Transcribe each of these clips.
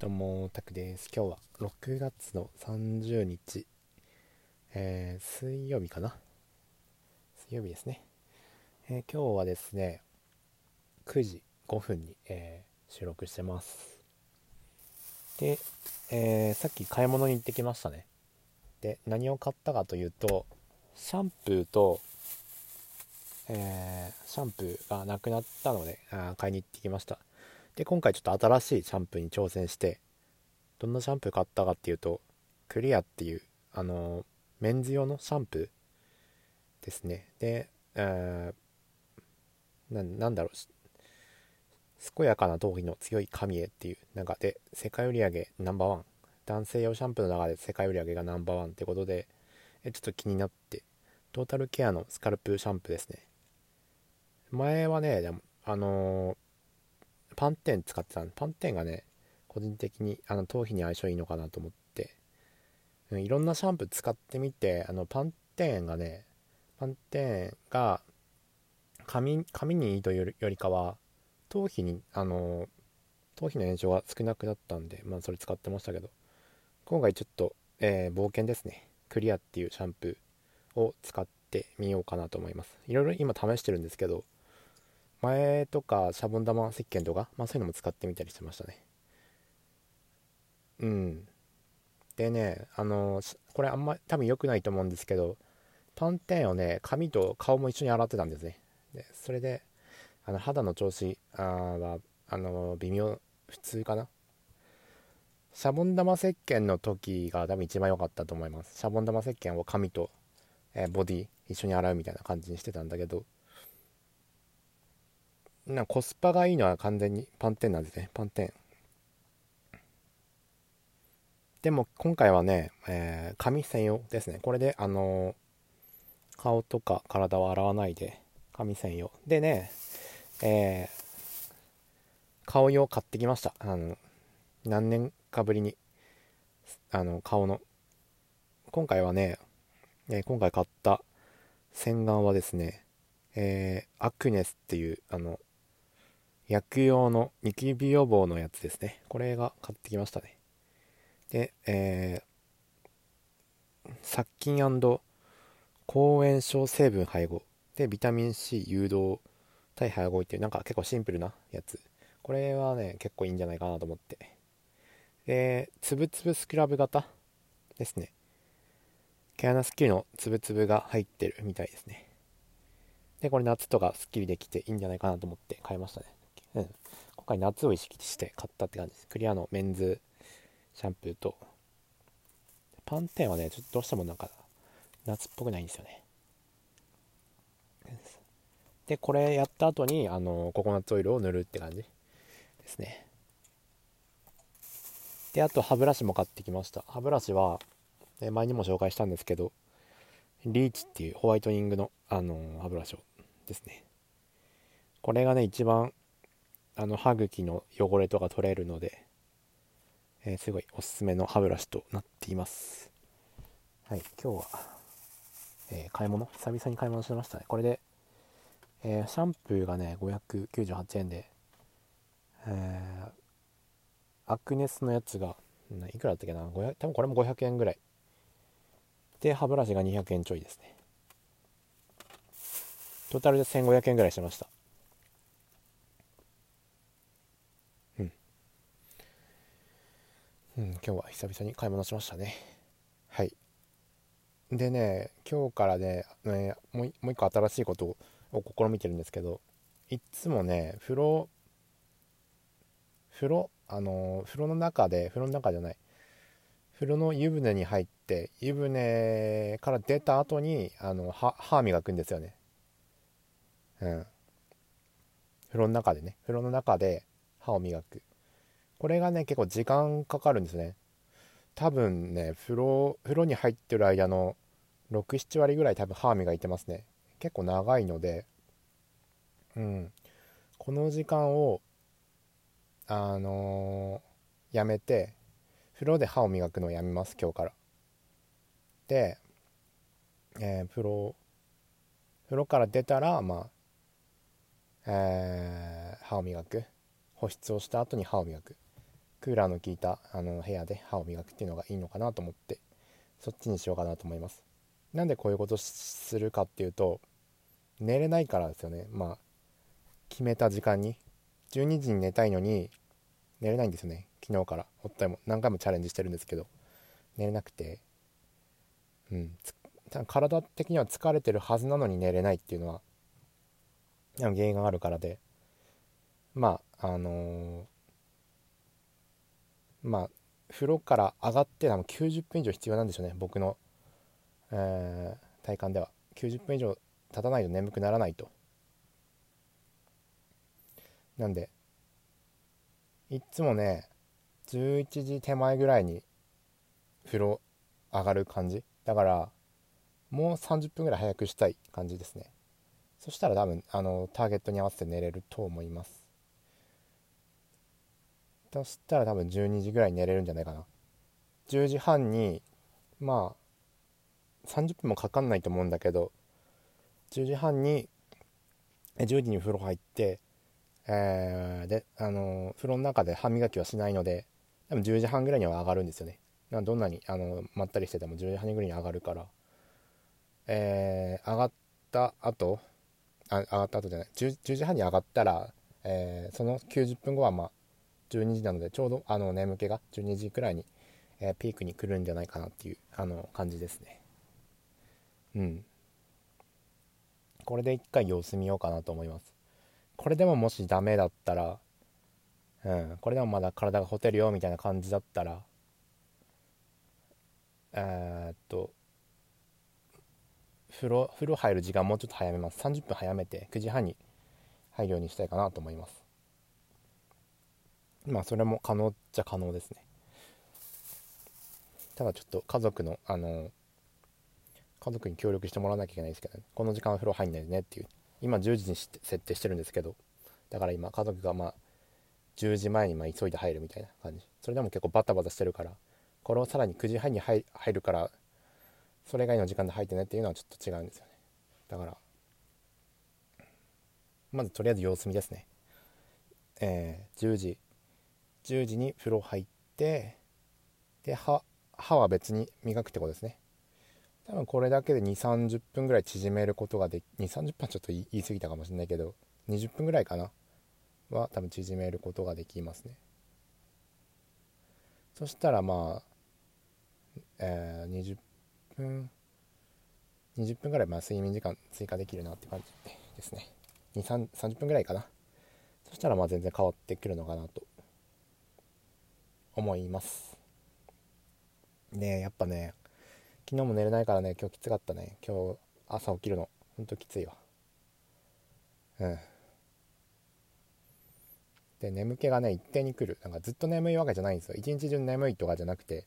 どうも、タクです。今日は6月の30日、えー、水曜日かな？水曜日ですね、えー、今日はですね、9時5分に、えー、収録してます。で、えさっき買い物に行ってきましたね。で、何を買ったかというと、シャンプーと、えシャンプーがなくなったのであ買いに行ってきました。で今回ちょっと新しいシャンプーに挑戦してどんなシャンプー買ったかっていうとクリアっていうあのメンズ用のシャンプーですね。で、えー、なんだろう健やかな頭皮の強い髪へっていう中で世界売上ナンバーワン。男性用シャンプーの中で世界売上がナンバーワンってことでえちょっと気になってトータルケアのスカルプシャンプーですね。前はねでもあのーパンテン使ってたパンテンがね個人的にあの頭皮に相性いいのかなと思って。いろんなシャンプー使ってみてあのパンテンがねパンテンが髪髪にいいというよりかは頭皮にあの頭皮の炎症が少なくなったんでまあそれ使ってましたけど。今回ちょっと、えー、冒険ですね。クリアっていうシャンプーを使ってみようかなと思います。いろいろ今試してるんですけど前とかシャボン玉石鹸とか、まあ、そういうのも使ってみたりしてましたね。うん。でねあのこれあんま多分良くないと思うんですけどパンテンをね髪と顔も一緒に洗ってたんですね。でそれであの肌の調子あはあの微妙普通かな。シャボン玉石鹸の時が多分一番良かったと思います。シャボン玉石鹸を髪と、え、ボディ一緒に洗うみたいな感じにしてたんだけどなコスパがいいのは完全にパンテンなんですね。パンテン。でも今回はね、えー、髪専用ですね。これであのー、顔とか体を洗わないで髪専用。でねえー、顔用買ってきました。あの何年かぶりにあの顔の。今回はね、え今回買った洗顔はですねえー、アクネスっていうあの薬用のニキビ予防のやつですね。これが買ってきましたね。で、えー、殺菌抗炎症成分配合。で、ビタミン C 誘導対配合っていうなんか結構シンプルなやつ。これはね、結構いいんじゃないかなと思って。で、つぶつぶスクラブ型ですね。毛穴スッキリのつぶつぶが入ってるみたいですね。で、これ夏とかスッキリできていいんじゃないかなと思って買いましたね。うん、今回夏を意識して買ったって感じです。クリアのメンズシャンプーと。パンテンはねちょっとどうしてもなんか夏っぽくないんですよね。でこれやった後にあのココナッツオイルを塗るって感じですね。であと歯ブラシも買ってきました。歯ブラシは前にも紹介したんですけどリーチっていうホワイトニングの、あの歯ブラシをですね。これがね一番あの歯茎の汚れとか取れるので、えー、すごいおすすめの歯ブラシとなっています。はい今日は、えー、買い物？久々に買い物しましたね。これで、えー、シャンプーがね598円で、えアクネスのやつがいくらだったっけな？多分これも500円ぐらい。で歯ブラシが200円ちょいですね。トータルで1500円ぐらいしました。うん、今日は久々に買い物しましたね。はい。でね、今日からね、ねもうもう一個新しいことを試みてるんですけど、いつもね、風呂、風呂、あの、風呂の中で、風呂の中じゃない、風呂の湯船に入って、湯船から出た後に、あの、歯磨くんですよね。うん。風呂の中でね、風呂の中で歯を磨く。これがね結構時間かかるんですね。多分ね風呂風呂に入ってる間の67割ぐらい多分歯磨いてますね。結構長いのでうん。この時間をあのー、やめて風呂で歯を磨くのをやめます今日から。で、えー、風呂風呂から出たらまあえー、歯を磨く。保湿をした後に歯を磨く。クーラーの効いたあの部屋で歯を磨くっていうのがいいのかなと思ってそっちにしようかなと思います。なんでこういうことするかっていうと寝れないからですよね。まあ決めた時間に。12時に寝たいのに寝れないんですよね。昨日から。ほったも何回もチャレンジしてるんですけど寝れなくて。うん。体的には疲れてるはずなのに寝れないっていうのは原因があるからで。まああのー、まあ風呂から上がって多分90分以上必要なんでしょうね僕の、えー、体感では。90分以上経たないと眠くならないと。なんでいつもね11時手前ぐらいに風呂上がる感じ。だからもう30分ぐらい早くしたい感じですね。そしたら多分あのターゲットに合わせて寝れると思います。そしたら多分12時ぐらいに寝れるんじゃないかな。10時半にまあ30分もかかんないと思うんだけど10時半に10時に風呂入ってえー、であの風呂の中で歯磨きはしないので多分10時半ぐらいには上がるんですよね。どんなにあのまったりしてても10時半ぐらいに上がるから。えー、上がった後あ上がった後じゃない。10, 10時半に上がったら、えー、その90分後はまあ12時なのでちょうどあの眠気が12時くらいに、えー、ピークに来るんじゃないかなっていうあの感じですね。うん。これで一回様子見ようかなと思います。これでももしダメだったらうん。これでもまだ体がほてるよみたいな感じだったらえー、っと風呂風呂入る時間もうちょっと早めます。30分早めて9時半に入るようにしたいかなと思います。まあそれも可能っちゃ可能ですね。ただちょっと家族のあの家族に協力してもらわなきゃいけないですけど、ね、この時間風呂入んないでねっていう。今10時に設定してるんですけどだから今家族がまあ10時前にま急いで入るみたいな感じ。それでも結構バタバタしてるからこれをさらに9時半に入るからそれ以外の時間で入ってねっていうのはちょっと違うんですよね。だからまずとりあえず様子見ですね。えー、10時10時に風呂入ってで歯歯は別に磨くってことですね。多分これだけで2 3 0分ぐらい縮めることができ2 3 0分はちょっと言い過ぎたかもしれないけど20分ぐらいかな。は多分縮めることができますね。そしたらまあ、えー、20分20分ぐらいまあ睡眠時間追加できるなって感じですね。2 3 30分ぐらいかな。そしたらまあ全然変わってくるのかなと。思います。ねやっぱね昨日も寝れないからね今日きつかったね。今日朝起きるのほんときついわ。うん。で眠気がね一定に来る。なんかずっと眠いわけじゃないんですよ。一日中眠いとかじゃなくて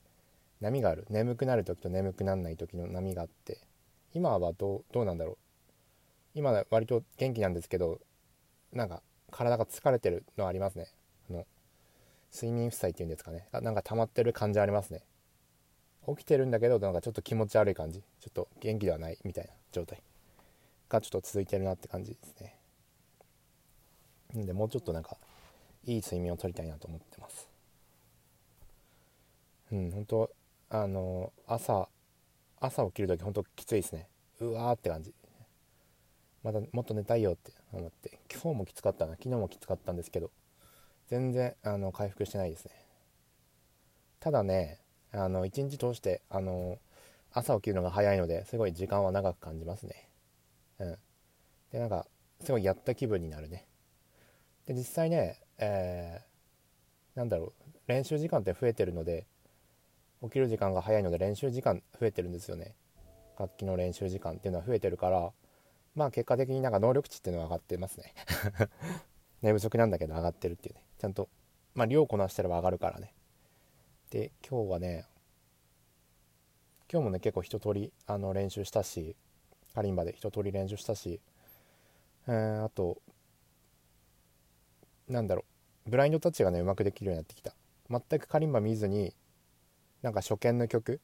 波がある。眠くなる時と眠くならない時の波があって。今はどうなんだろう。今は割と元気なんですけどなんか体が疲れてるのありますね。睡眠負債っていうんですかね。なんか溜まってる感じありますね。起きてるんだけどなんかちょっと気持ち悪い感じ。ちょっと元気ではないみたいな状態。がちょっと続いてるなって感じですね。なんでもうちょっとなんかいい睡眠をとりたいなと思ってます。うん本当あの朝朝起きる時本当きついですね。うわーって感じ。まだもっと寝たいよって思って。今日もきつかったな。昨日もきつかったんですけど。全然あの回復してないですね。ただねあの一日通してあの朝起きるのが早いのですごい時間は長く感じますね。うん。でなんかすごいやった気分になるね。で実際ねえー、なんだろう練習時間って増えてるので起きる時間が早いので練習時間増えてるんですよね。楽器の練習時間っていうのは増えてるからまあ結果的になんか能力値っていうのは上がってますね。寝不足なんだけど上がってるっていうね。ちゃんとまあ量こなしてれば上がるからね。で今日はね今日もね結構一通りあの練習したしカリンバで一通り練習したし、えー、あとなんだろうブラインドタッチがねうまくできるようになってきた。全くカリンバ見ずになんか初見の曲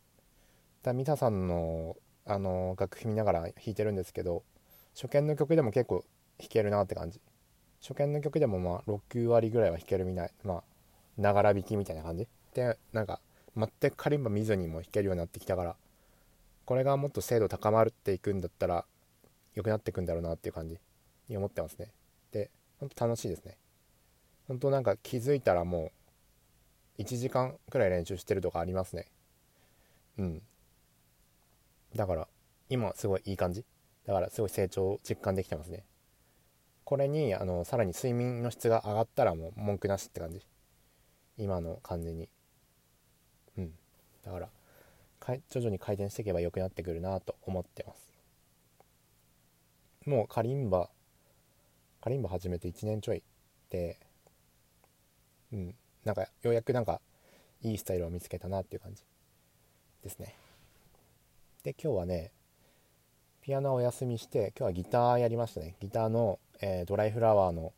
だミサさんのあの楽譜見ながら弾いてるんですけど初見の曲でも結構弾けるなって感じ。初見の曲でもまあ6割ぐらいは弾けるみたいまあながら弾きみたいな感じ。でなんか全くカリンバ見ずにも弾けるようになってきたからこれがもっと精度高まっていくんだったら良くなっていくんだろうなっていう感じに思ってますね。でほんと楽しいですね。本当なんか気づいたらもう1時間くらい練習してるとかありますね。うん。だから今すごいいい感じ。だからすごい成長を実感できてますね。これにあのさらに睡眠の質が上がったらもう文句なしって感じ。今の感じに。うん。だからか徐々に改善していけば良くなってくるなと思ってます。もうカリンバカリンバ始めて1年ちょいでうん。なんかようやくなんかいいスタイルを見つけたなっていう感じですね。で今日はねピアノをお休みして今日はギターやりましたね。ギターの、えー、ドライフラワーの、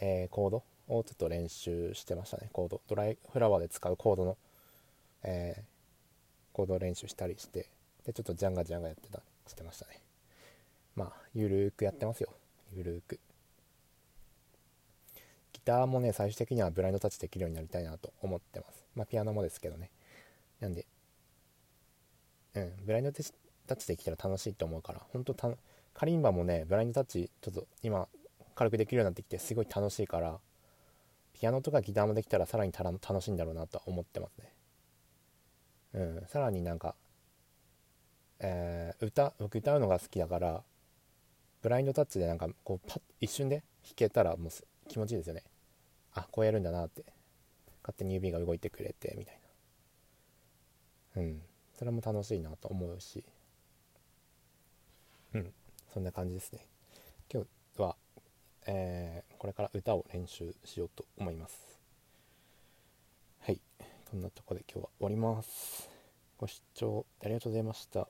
えー、コードをちょっと練習してましたね。コード。ドライフラワーで使うコードの、えー、コード練習したりしてでちょっとジャンガジャンガやってたしてましたね。まあゆるーくやってますよ。ゆるーく。ギターもね最終的にはブラインドタッチできるようになりたいなと思ってます。まあピアノもですけどね。なんでうんブラインドタッチできたら楽しいと思うから本当たカリンバもねブラインドタッチちょっと今軽くできるようになってきてすごい楽しいからピアノとかギターもできたらさらに楽しいんだろうなとは思ってますね。うん、さらになんか、えー、歌僕歌うのが好きだからブラインドタッチでなんかこうパッ一瞬で弾けたらもう気持ちいいですよね。あこうやるんだなって。勝手に指が動いてくれてみたいな。うんそれも楽しいなと思うし。うん。そんな感じですね今日は、えー、これから歌を練習しようと思いますはいそんなとこで今日は終わります。ご視聴ありがとうございました。